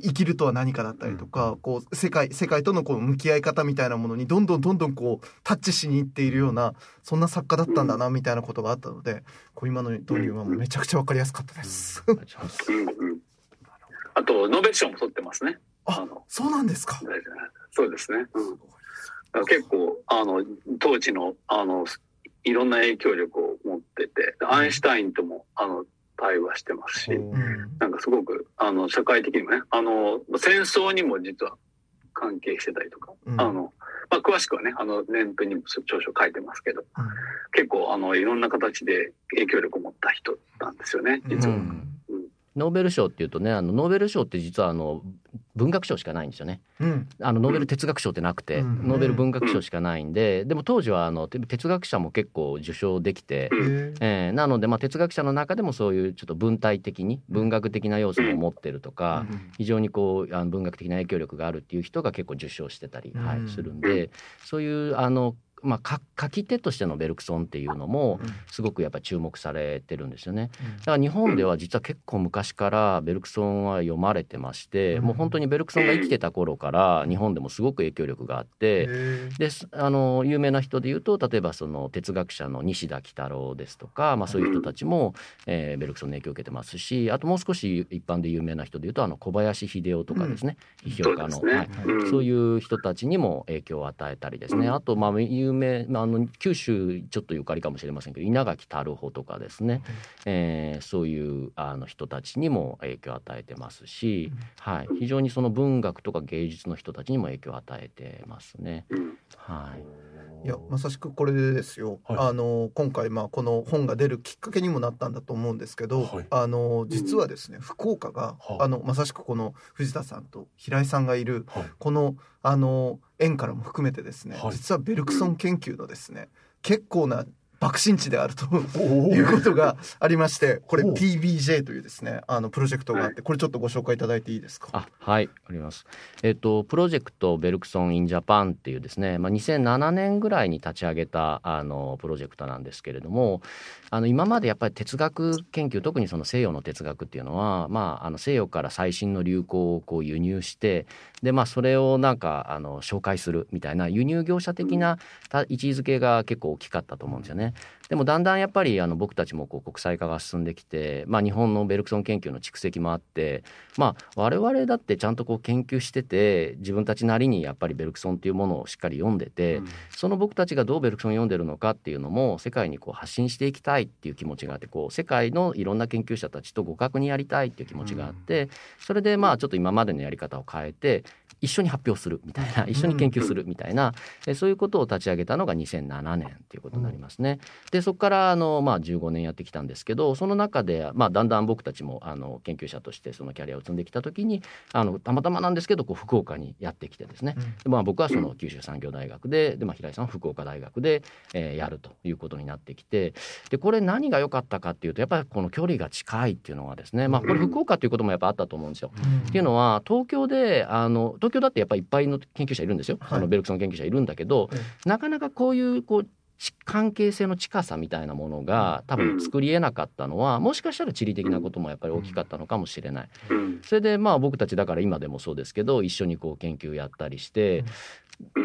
生きるとは何かだったりとか、うん、こう世界世界とのこう向き合い方みたいなものにどんどんどんどんこうタッチしにいっているようなそんな作家だったんだなみたいなことがあったので、こう今の導入はもうめちゃくちゃ分かりやすかったです。うんうん、あとノーベル賞も取ってますね。あそうなんですか。そうですね。うん、結構あの当時のあのいろんな影響力を持っててアインシュタインともあの対話してますし、なんかすごくあの社会的にもねあの戦争にも実は関係してたりとか、うん、あのまあ、詳しくはねあの年譜にも長所書いてますけど、うん、結構あのいろんな形で影響力を持った人なんですよね実は。うんノーベル賞っていうとねあのノーベル賞って実はあの文学賞しかないんですよね、うん、あのノーベル哲学賞ってなくて、うん、ノーベル文学賞しかないんででも当時はあの哲学者も結構受賞できて、えー、なのでまあ哲学者の中でもそういうちょっと文体的に文学的な要素も持ってるとか、非常にこうあの文学的な影響力があるっていう人が結構受賞してたり、はい、するんでそういうあのまあ、書き手としてのベルクソンっていうのもすごくやっぱ注目されてるんですよね。だから日本では実は結構昔からベルクソンは読まれてまして、もう本当にベルクソンが生きてた頃から日本でもすごく影響力があってであの有名な人でいうと例えばその哲学者の西田喜太郎ですとか、まあ、そういう人たちも、えー、ベルクソンの影響を受けてますしあともう少し一般で有名な人でいうとあの小林秀夫とかですね、批評家の、はい、そういう人たちにも影響を与えたりですね。あとまあ有名、まあ、あの九州ちょっとゆかりかもしれませんけど稲垣太郎とかですね、えー、そういうあの人たちにも影響を与えてますし、はい、非常にその文学とか芸術の人たちにも影響を与えてますね。はい、いやまさしくこれでですよ、はい、あの今回まあこの本が出るきっかけにもなったんだと思うんですけど、はい、あの実はですね福岡が、あのまさしくこの藤田さんと平井さんがいる、このあの縁からも含めてですね、実はベルクソン研究のですね結構な爆心地であると いうことがありましてこれ PBJ というですねあのプロジェクトがあってこれちょっとご紹介いただいていいですか？あはいあります。えっ、と Project Bergson in Japan っていうですね、まあ、2007年ぐらいに立ち上げたあのプロジェクトなんですけれどもあの今までやっぱり哲学研究特にその西洋の哲学っていうのは、まあ、あの西洋から最新の流行をこう輸入してでまあそれをなんかあの紹介するみたいな輸入業者的な位置づけが結構大きかったと思うんですよね。でもだんだんやっぱりあの僕たちもこう国際化が進んできて、まあ、日本のベルクソン研究の蓄積もあって、まあ、我々だってちゃんとこう研究してて自分たちなりにやっぱりベルクソンっていうものをしっかり読んでて、うん、その僕たちがどうベルクソンを読んでるのかっていうのも世界にこう発信していきたいっていう気持ちがあってこう世界のいろんな研究者たちと互角にやりたいっていう気持ちがあって、それでまあちょっと今までのやり方を変えて一緒に発表するみたいな一緒に研究するみたいな、えそういうことを立ち上げたのが2007年っていうことになりますね。ね。でそこからあの、まあ、15年やってきたんですけどその中で、まあ、だんだん僕たちもあの研究者としてそのキャリアを積んできた時にあのたまたまなんですけどこう福岡にやってきてですね、でまあ、僕はその九州産業大学でで、まあ、平井さんは福岡大学で、えーやるということになってきてでこれ何が良かったかっていうとやっぱりこの距離が近いっていうのはですね、まあ、これ福岡ということもやっぱあったと思うんですよ。っていうのは東京であの東京だってやっぱりいっぱいの研究者いるんですよ、はい。あのベルクソン研究者いるんだけど、えなかなかこういうこうち関係性の近さみたいなものが多分作りえなかったのはもしかしたら地理的なこともやっぱり大きかったのかもしれない。うん。それでまあ僕たちだから今でもそうですけど一緒にこう研究やったりして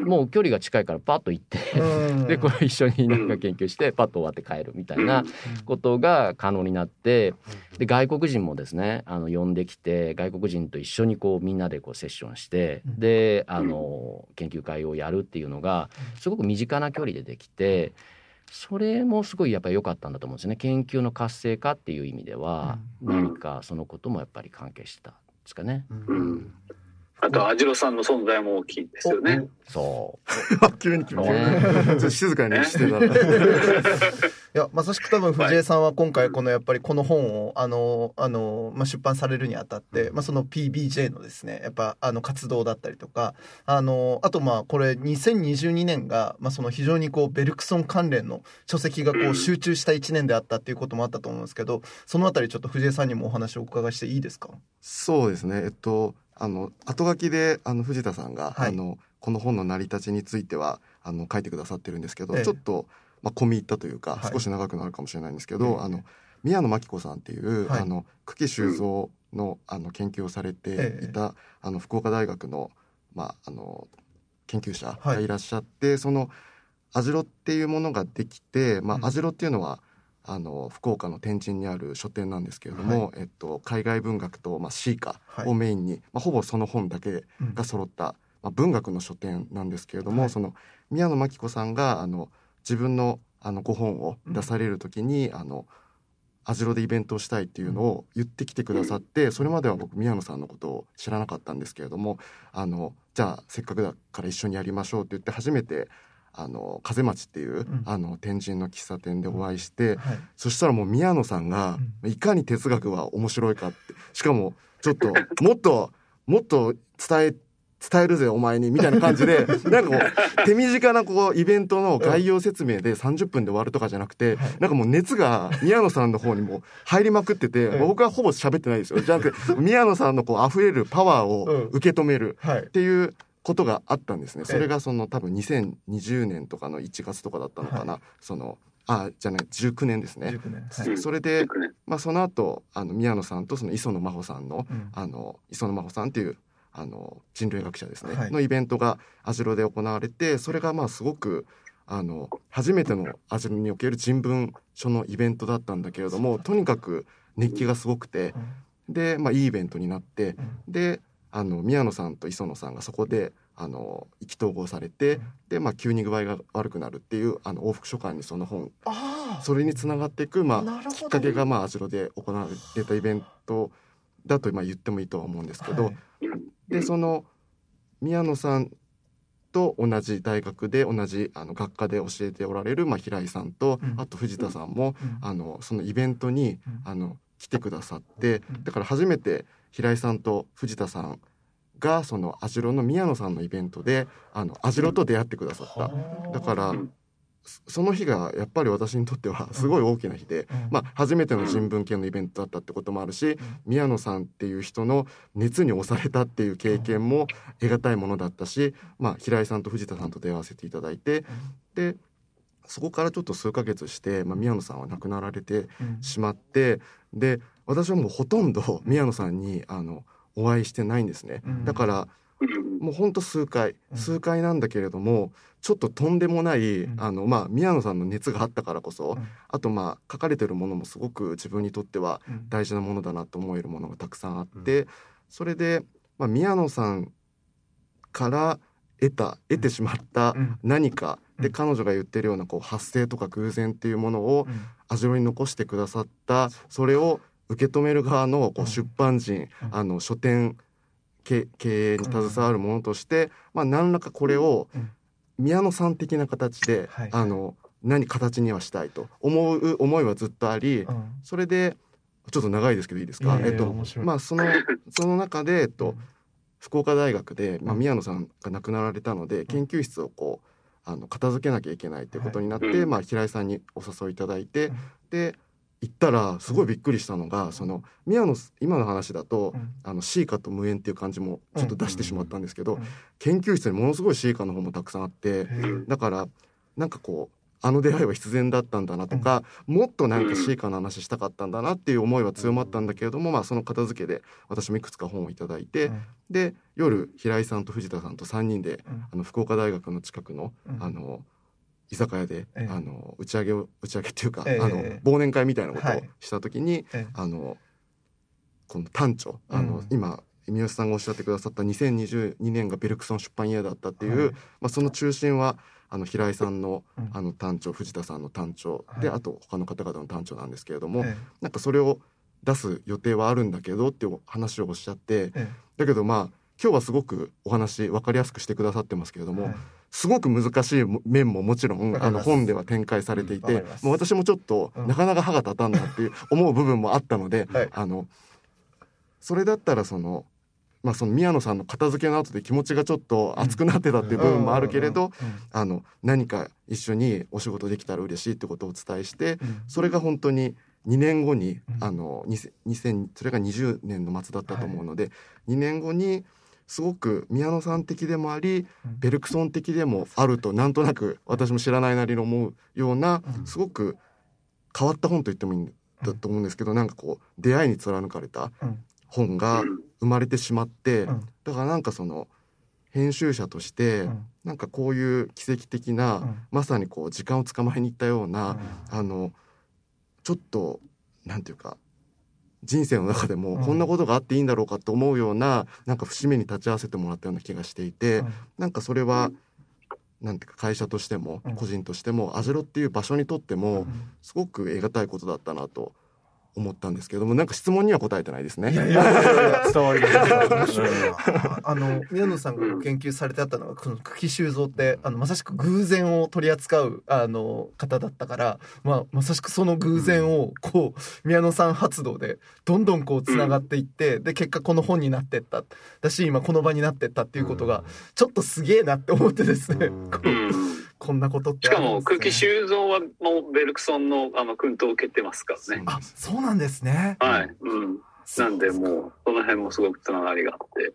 もう距離が近いからパッと行ってうん。でこれ一緒になんか研究してパッと終わって帰るみたいなことが可能になってで外国人もですねあの呼んできて外国人と一緒にこうみんなでこうセッションしてうん。であの研究会をやるっていうのがすごく身近な距離でできてそれもすごいやっぱり良かったんだと思うんですよね。研究の活性化っていう意味では何かそのこともやっぱり関係してたんですかね。うんあと、アジロさんの存在も大きいですよね。そ 急に来まう、すね。ちょっと静かにしてた。ら いやまさしく多分藤江さんは今回このやっぱりこの本をあのあの、まあ、出版されるにあたって、まあ、その PBJ のですねやっぱあの活動だったりとかあのあとまあこれ2022年が、まあ、その非常にこうベルクソン関連の書籍がこう集中した1年であったっていうこともあったと思うんですけどそのあたりちょっと藤江さんにもお話をお伺いしていいですか？そうですね。えっとあの後書きであの藤田さんが、はい。あのこの本の成り立ちについてはあの書いてくださってるんですけど、ええ。ちょっと、まあ、込み入ったというか、はい。少し長くなるかもしれないんですけど、ええ。あの宮野真紀子さんっていう、はい。あの久喜修造のあの研究をされていた、あの福岡大学の,、まあ、あの研究者がい。らっしゃって、その網代っていうものができて、まうん。あ、網代っていうのはあの福岡の天神にある書店なんですけれども、えっと、海外文学と、まあ、シーカはい。をメインに、まあ、ほぼその本だけうん。が揃った、まあ、文学の書店なんですけれども、はい。その宮野真紀子さんがあの自分のあのご本を出される時に、あの網代でイベントをしたいっていうのを言ってきてくださって、それまでは僕宮野さんのことを知らなかったんですけれどもあのじゃあせっかくだから一緒にやりましょうって言って初めてあの風町っていう、ん。あの天神の喫茶店でお会いして、はい。そしたらもう宮野さんがいかに哲学は面白いかってしかもちょっと もっともっと伝え伝えるぜお前にみたいな感じで なんかこう手短なこうイベントの概要説明で30分で終わるとかじゃなくて、なんかもう熱が宮野さんの方にも入りまくってて、うん。僕はほぼ喋ってないですよ。じゃなくて宮野さんのこう溢れるパワーを受け止めるはい。っていうことがあったんですね。それがその多分2020年とかの1月とかだったのかな。そのあじゃない19年ですね。19年。はい。うんそれで、まあ、その後あの宮野さんとその磯野真帆さんのうん。あの磯野真帆さんっていうあの人類学者ですね、はい。のイベントが網代で行われてそれがまあすごくあの初めての網代における人文書のイベントだったんだけれどもとにかく熱気がすごくてで、まあ、いいイベントになってであの宮野さんと磯野さんがそこであの意気投合されてで、まあ、急に具合が悪くなるっていうあの往復書簡にその本それにつながっていく、まあ、きっかけがまあ網代で行われたイベントだとまあ言ってもいいとは思うんですけど、はい。でその宮野さんと同じ大学で同じあの学科で教えておられる、まあ、平井さんと、うん。あと藤田さんも、うん。あのそのイベントに、うん。あの来てくださって、うん。だから初めて平井さんと藤田さんがその網代の宮野さんのイベントであの網代と出会ってくださった。だから、うんそその日がやっぱり私にとってはすごい大きな日で、うん。まあ、初めての人文系のイベントだったってこともあるし、宮野さんっていう人の熱に押されたっていう経験も得難いものだったし、まあ、平井さんと藤田さんと出会わせていただいて、でそこからちょっと数ヶ月して、まあ、宮野さんは亡くなられてうん。しまってで私はもうほとんど宮野さんにあのお会いしてないんですね。うん。だからうんもうほんと数回。うん。数回なんだけれどもちょっととんでもない、うん。あのまあ宮野さんの熱があったからこそ、うん。あとまあ書かれてるものもすごく自分にとってはうん。大事なものだなと思えるものがたくさんあって、それで、まあ、宮野さんから得た得てしまったうん。何か、でうん。彼女が言ってるようなこう発生とか偶然っていうものをうん網代に残してくださったそれを受け止める側のこう出版人、うん。あの書店経経営に携わるものとして、まあ、何らかこれをうん。宮野さん的な形で、はいあの何形にはしたいと思う思いはずっとあり、うん。それでちょっと長いですけどいいですか、えっとまあそのその中でえっと福岡大学で、まあ、うん。宮野さんが亡くなられたので、研究室をこうあの片付けなきゃいけないっていうことになって、はい。まあ、平井さんにお誘いいただいて、うん。で行ったらすごいびっくりしたのが、その宮野今の話だと、うん。あのシーカと無縁っていう感じもちょっと出してしまったんですけど、うん。研究室にものすごいシーカの方もたくさんあって、だからなんかこうあの出会いは必然だったんだなとか、もっとなんかシーカの話したかったんだなっていう思いは強まったんだけれども、まあ、その片付けで私もいくつか本をいただいて、うん。で夜平井さんと藤田さんと3人でうん。あの福岡大学の近くの,、うん。あの居酒屋で、ええ。あの打ち上げを打ち上げっていうか、ええ。あの忘年会みたいなことをはい。した時に、ええ。あのこの短著あの、うん。今三好さんがおっしゃってくださった2022年がベルクソン出版イヤーだったっていう、はい。まあ、その中心はあの平井さんのうん。あの短調藤田さんの短調。で、はい。あと他の方々の短調なんですけれども、えなんかそれを出す予定はあるんだけどっていう話をおっしゃってええ。だけどまあ今日はすごくお話分かりやすくしてくださってますけれども、えはい。すごく難しい面ももちろんあの本では展開されていてうん。もう私もちょっとうん。なかなか歯が立たんなっていう思う部分もあったので、はい。あのそれだったらその。まあ、その宮野さんの片付けの後で気持ちがちょっと熱くなってたっていう部分もあるけれど、あの何か一緒にお仕事できたら嬉しいってことをお伝えしてそれが本当に2年後に、うん。あの2000 2000それが20年の末だったと思うので、2年後にすごく宮野さん的でもありうん。ベルクソン的でもあるとなんとなく私も知らないなりに思うようなうん。すごく変わった本と言ってもいいんだと思うんですけどなんかこう出会いに貫かれたうん。本がうん生まれてしまってうん。だからなんかその編集者としてうん。なんかこういう奇跡的な、うん。まさにこう時間を捕まえに行ったような、うん。あのちょっとなんていうか人生の中でもうん。こんなことがあっていいんだろうかと思うような、なんか節目に立ち会わせてもらったような気がしていて、うん。なんかそれは、なんていうか会社としてもうん。個人としても、アジロっていう場所にとってもうん。すごく得難いことだったなと思ったんですけれどもなんか質問には答えてないですね。いやいや 伝わります。あの宮野さんがご研究されてあったのはこの久喜修造ってあのまさしく偶然を取り扱うあの方だったから、まあ、まさしくその偶然をこう宮野さん発動でどんどんこうつながっていってで結果この本になってった。だし今この場になってったっていうことがちょっとすげえなって思ってですね、こんなことってしかもあるんですね空気修造はもうベルクソンのあの訓導を受けてますからね。あそうなんですね。はい。うん。なんでもうその辺もすごくつながりがあって。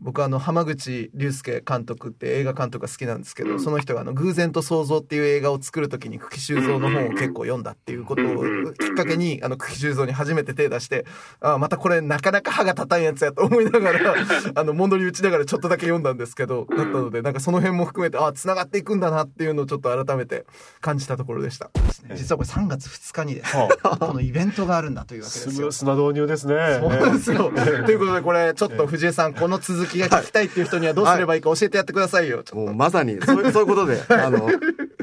僕はあの浜口竜介監督って映画監督が好きなんですけど、うん。その人があの「偶然と想像」っていう映画を作る時に久喜修造の本を結構読んだっていうことをうんきっかけにあの久喜修造に初めて手出してあまたこれなかなか歯が立たんやつやと思いながら あの戻り打ちながらちょっとだけ読んだんですけどだったのでなんかその辺も含めてあつながっていくんだなっていうのをちょっと改めて感じたところでした。実はこれ3月2日にですねはこのイベントがあるんだというわあけですよ。スムースな導入ですね。そうなんですよ。ということで、これ、ちょっと藤江さん、この続きが聞きたいっていう人にはどうすればいいか教えてやってくださいよ。もうまさにそういう そういうことであの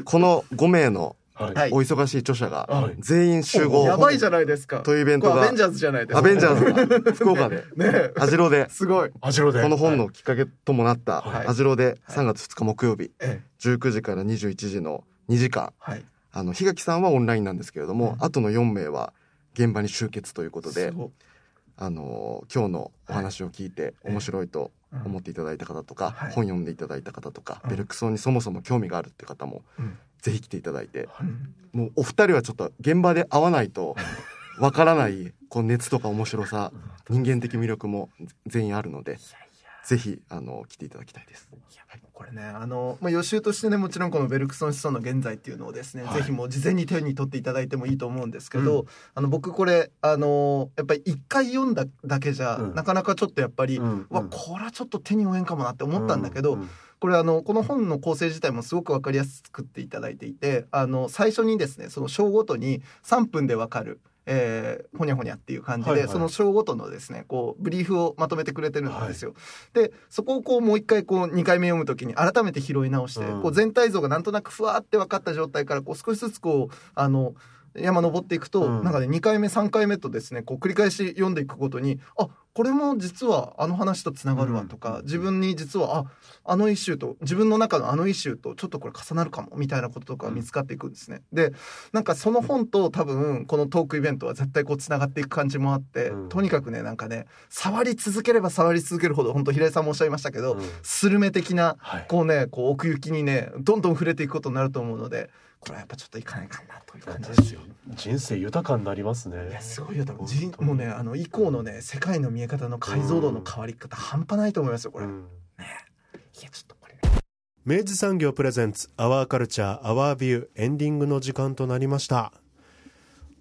この5名のはいはいお忙しい著者がはい全員集と合やばいじゃないですか。というイベントがアベンジャーズじゃないですか。アベンジャーズが 福岡でねえアジロですごい。アジロで。この本のきっかけともなったはいアジロで3月2日木曜日ええ。19時から21時の2時間はい。あの檜垣さんはオンラインなんですけれども、うんあとの4名は現場に集結ということで、あの今日のお話を聞いて面白いと思っていただいた方とか、はい。本読んでいただいた方とか、うん。ベルクソンにそもそも興味があるって方も、うん。ぜひ来ていただいてうんもうお二人はちょっと現場で会わないとわからないこう熱とか面白さ人間的魅力も全員あるのでぜひあの来ていただきたいです。これね、あの、まあ、予習としてね、もちろんこのベルクソン思想の現在っていうのをですね、はい。ぜひもう事前に手に取っていただいてもいいと思うんですけど、あの、僕これ、あの、やっぱり一回読んだだけじゃ、うん。なかなかちょっとやっぱり、うん。わ、これはちょっと手に負えんかもなって思ったんだけど、うんこれあのこの本の構成自体もすごく分かりやすくっていただいていてあの最初にですねその章ごとに3分で分かる、えー、ほにゃほにゃっていう感じで、はいはい。その章ごとのですねこうブリーフをまとめてくれてるんですよ。でそこをこうもう一回こう2回目読むときに改めて拾い直して、うん。こう全体像がなんとなくふわって分かった状態からこう少しずつこうあの山登っていくと、うん。なんかね2回目3回目とですねこう繰り返し読んでいくごとにあこれも実はあの話とつながるわとか、自分に実はああのイシューと自分の中のあのイシューとちょっとこれ重なるかもみたいなこととか見つかっていくんですね。でなんかその本と多分このトークイベントは絶対こうつながっていく感じもあって、うん。とにかくねなんかね触り続ければ触り続けるほど本当平井さんもおっしゃいましたけど、うんスルメ的なはいこうねこう奥行きにねどんどん触れていくことになると思うのでこれはやっぱちょっといかないかなという感じですよ。人生豊かになりますね。いやすごいよ多分。本じ当に。もうねあの以降のね世界の見え方の解像度の変わり方半端ないと思いますよこれ、いうん。やちょっとこれ。明治産業プレゼンツアワーカルチャーアワービューエンディングの時間となりました。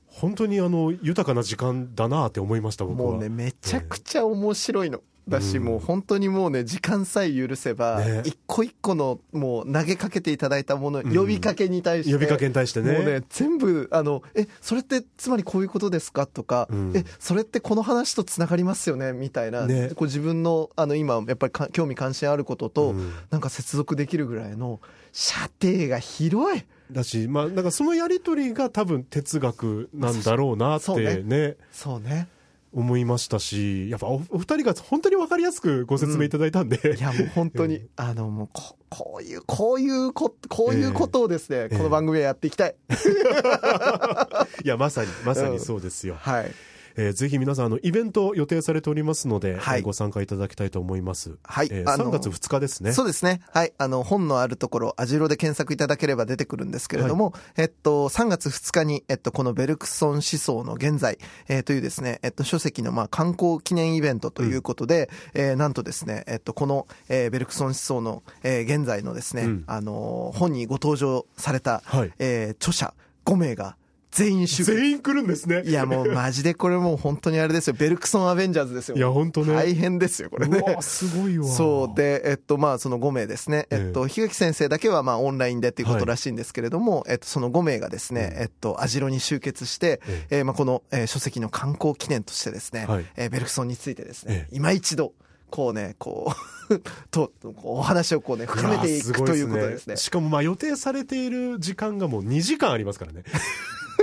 本当にあの豊かな時間だなって思いました僕は。もうねめちゃくちゃ面白いの。だし、うん。もう本当にもうね時間さえ許せば、ね。一個一個のもう投げかけていただいたもの、うん。呼びかけに対して呼びかけに対してね。もうね全部あのえそれってつまりこういうことですか？とか、うん。えそれってこの話とつながりますよね？みたいな、ね。こう自分のあの今やっぱりか興味関心あることと、うん。なんか接続できるぐらいの射程が広い。だしまあなんかそのやり取りが多分哲学なんだろうなってそうねね。そうね思いましたしやっぱおお二人が本当に分かりやすくご説明いただいたんで、いやもう本当に、うん。あのもうここういうこういうここういうことをですね、え。この番組はやっていきたい、いやまさにまさにそうですよ、はいえーぜひ皆さんあのイベント予定されておりますので、はい。えーご参加いただきたいと思います、はい。えーあの3月2日ですね。そうですね。はい。あの、本のあるところ、アジロで検索いただければ出てくるんですけれども、えっと、3月2日に、えっと、このベルクソン思想の現在、えーというですね、えっと、書籍の、まあ、観光記念イベントということで、えーなんとですね、えっと、この、えーベルクソン思想の、えー現在のですね、うん。あのー本にご登場された、はい。えー著者5名が全員集結。全員来るんですねいや、もうマジでこれもう本当にあれですよ。ベルクソンアベンジャーズですよ。いや本当ね大変ですよ、これね。すごいわそうで、えっと、まあ、その5名ですね。えっと、檜垣先生だけは、まあ、オンラインでっていうことらしいんですけれども、えっと、その5名がですね、うんえっと、アジロに集結して、ええーまあ、この、えー書籍の観光記念としてですね、はいえーベルクソンについてですねえ、今一度、こうね、こう、と、お話をこうね、深めていくということですね。しかもまあ予定されている時間がもう2時間ありますからねで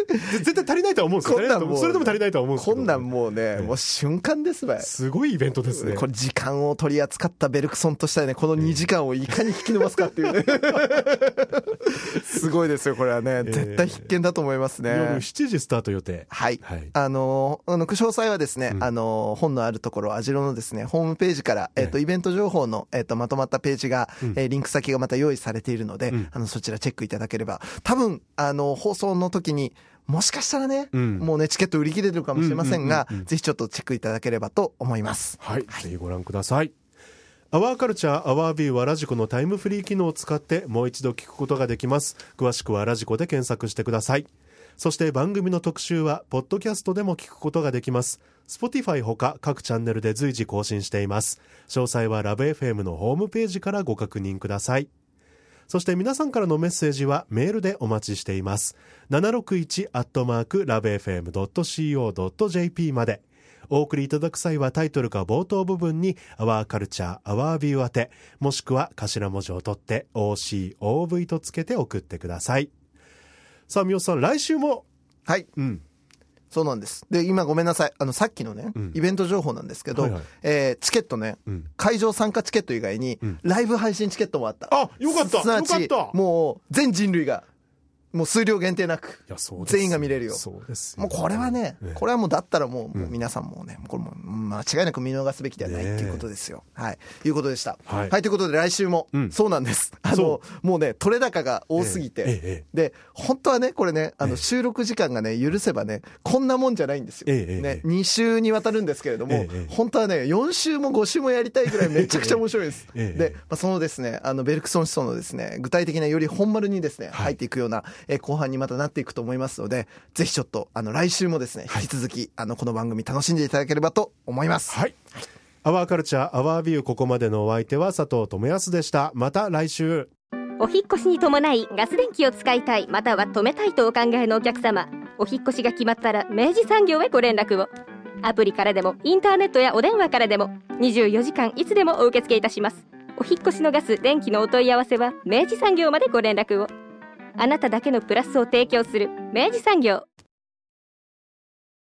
絶対足りないとは思うんですよ。こんなんもうそれでも足りないとは思うんですけど。こんなんもうね、えもう瞬間ですばい。すごいイベントですね。これ時間を取り扱ったベルクソンとしたらね、この2時間をいかに引き伸ばすかっていうね。すごいですよ、これはね。絶対必見だと思いますね。夜7時スタート予定。はい。はい。あの、あの、詳細はですね、うん。あの、本のあるところ、アジロのですね、ホームページから、えっ、と、イベント情報の、えっ、と、まとまったページが、うん。えーリンク先がまた用意されているので、うん。あの、そちらチェックいただければ、多分、あの、放送の時に、もしかしたらね、うん。もうね、チケット売り切れてるかもしれませんがぜひちょっとチェックいただければと思います。はい、ぜひご覧ください。 Our Culture Our View はラジコのタイムフリー機能を使ってもう一度聞くことができます。詳しくはラジコで検索してください。そして番組の特集はポッドキャストでも聞くことができます。Spotify ほか各チャンネルで随時更新しています。詳細はラブ f m のホームページからご確認くださいそして皆さんからのメッセージはメールでお待ちしています。761-lovefm.co.jp まで。お送りいただく際はタイトルか冒頭部分に Our Culture, Our View 宛て、もしくは頭文字を取って OCOV とつけて送ってください。さあ、みおさん、来週も、はい。うん、そうなんです。で、今ごめんなさい。あの、さっきのね、うんイベント情報なんですけど、はいはいえーチケットね、うん。会場参加チケット以外に、うんライブ配信チケットもあった。あ、よかったすなわちよかったもう、全人類が、もう数量限定なく、全員が見れるよ。そうですよ。もうこれはね、ええ。これはもうだったらもう、う皆さんもね、これもう間違いなく見逃すべきではないっていうことですよ。はい。いうことでした。はい。ということで来週も、うん。そうなんです。あその、もうね、取れ高が多すぎて、で、本当はね、これね、あええ。の、収録時間がね、許せばね、こんなもんじゃないんですよ。ね、2週にわたるんですけれども、本当はね、4週も5週もやりたいぐらいめちゃくちゃ面白いです。ええ。で、まあ、そのですね、あの、ベルクソン思想のですね、具体的なより本丸にですね、はい。入っていくような、えー後半にまたなっていくと思いますので、ぜひちょっと、あの、来週もですね、引き続き、あの、この番組楽しんでいただければと思います。はい。アワーカルチャー、アワービュー、ここまでのお相手は佐藤智康でした。また来週。お引っ越しに伴いガス電気を使いたいまたは止めたいとお考えのお客様お引っ越しが決まったら明治産業へご連絡をアプリからでもインターネットやお電話からでも24時間いつでもお受け付けいたしますお引っ越しのガス電気のお問い合わせは明治産業までご連絡をあなただけのプラスを提供する明治産業。